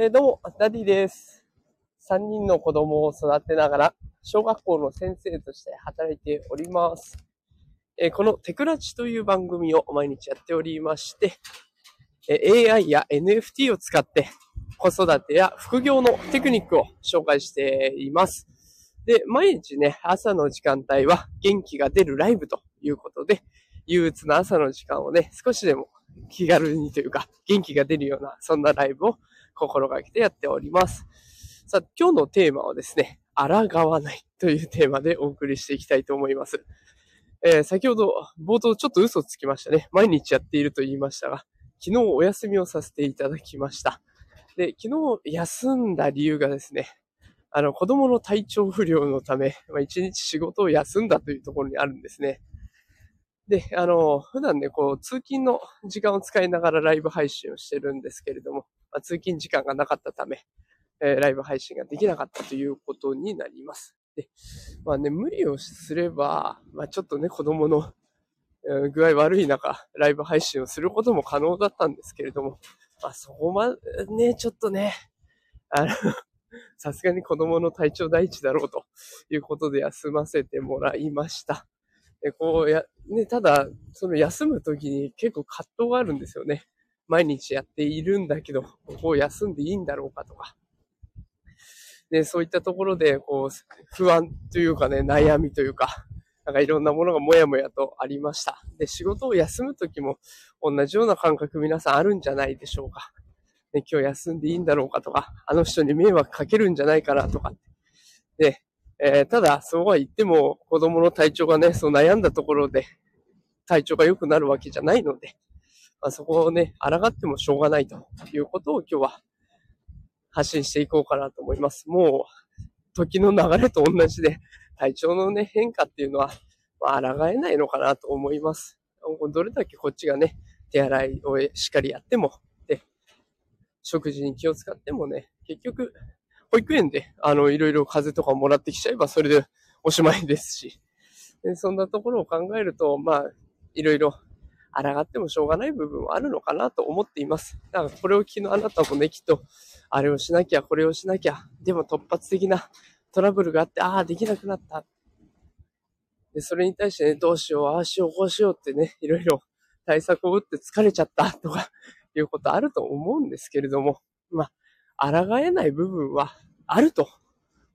えー、どうも、ダディです。3人の子供を育てながら、小学校の先生として働いております。えーこのテクラチという番組を毎日やっておりまして、え AI や NFT を使って子育てや副業のテクニックを紹介しています。で、毎日ね、朝の時間帯は元気が出るライブということで、憂鬱な朝の時間をね、少しでも気軽にというか、元気が出るような、そんなライブを心がけてやっております。さあ、今日のテーマはですね、抗わないというテーマでお送りしていきたいと思います。えー先ほど冒頭ちょっと嘘つきましたね。毎日やっていると言いましたが、昨日お休みをさせていただきました。で、昨日休んだ理由がですね、あの、子供の体調不良のため、まあ、一日仕事を休んだというところにあるんですね。で、あの、普段ね、こう、通勤の時間を使いながらライブ配信をしてるんですけれども、通勤時間がなかったため、えーライブ配信ができなかったということになります。で、まあね、無理をすれば、まあちょっとね、子供の、えー具合悪い中、ライブ配信をすることも可能だったんですけれども、まあそこまでね、ちょっとね、あの、さすがに子供の体調第一だろうということで休ませてもらいました。で、こうや、ね、ただ、その休むときに結構葛藤があるんですよね。毎日やっているんだけど、ここを休んでいいんだろうかとか。で、そういったところで、こう、不安というかね、悩みというか、なんかいろんなものがもやもやとありました。で、仕事を休むときも同じような感覚皆さんあるんじゃないでしょうか。ね、今日休んでいいんだろうかとか、あの人に迷惑かけるんじゃないかなとか。で、えーただ、そうは言っても子供の体調がね、そう悩んだところで体調が良くなるわけじゃないので、まあ、そこをね、抗ってもしょうがないということを今日は発信していこうかなと思います。もう、時の流れと同じで、体調のね、変化っていうのは、まあ、抗えないのかなと思います。どれだけこっちがね、手洗いをしっかりやっても、で、食事に気を使ってもね、結局、保育園で、あの、いろいろ風邪とかもらってきちゃえば、それでおしまいですし、でそんなところを考えると、まあ、いろいろ抗ってもしょうがない部分はあるのかなと思っています。だからこれを昨日あなたもね、きっと、あれをしなきゃ、これをしなきゃ、でも突発的なトラブルがあって、ああ、できなくなった。で、それに対してね、どうしよう、ああしよう、こうしようってね、いろいろ対策を打って疲れちゃったとか、いうことあると思うんですけれども、まあ、抗えない部分はあると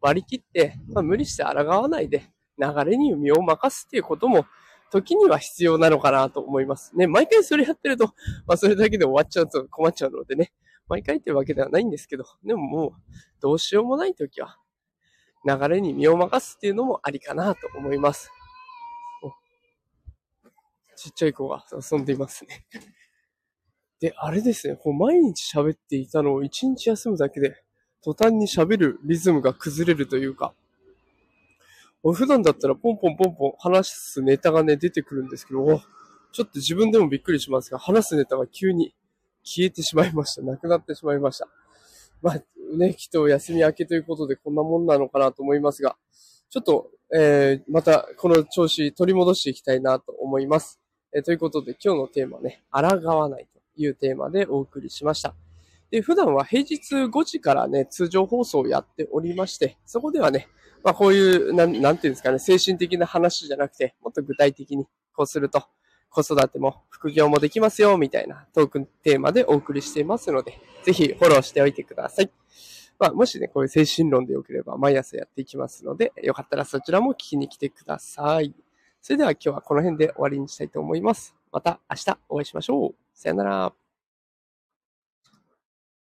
割り切って、まあ、無理して抗わないで、流れに身を任すっていうことも、時には必要なのかなと思います。ね、毎回それやってると、まあ、それだけで終わっちゃうと困っちゃうのでね、毎回ってわけではないんですけど、でももう、どうしようもない時は、流れに身を任すっていうのもありかなと思います。ちっちゃい子が遊んでいますね。で、あれですね、こう毎日喋っていたのを一日休むだけで、途端に喋るリズムが崩れるというか、普段だったらポンポンポンポン話すネタがね、出てくるんですけど、ちょっと自分でもびっくりしますが、話すネタが急に消えてしまいました。なくなってしまいました。まあね、きっと休み明けということでこんなもんなのかなと思いますが、ちょっと、えー、またこの調子取り戻していきたいなと思います。えーということで今日のテーマはね、抗わないというテーマでお送りしました。で、普段は平日5時からね、通常放送をやっておりまして、そこではね、まあこういう、なん、なんていうんですかね、精神的な話じゃなくて、もっと具体的にこうすると、子育ても副業もできますよ、みたいなトークテーマでお送りしていますので、ぜひフォローしておいてください。まあ、もしね、こういう精神論でよければ毎朝やっていきますので、よかったらそちらも聞きに来てください。それでは今日はこの辺で終わりにしたいと思います。また明日お会いしましょう。さよなら。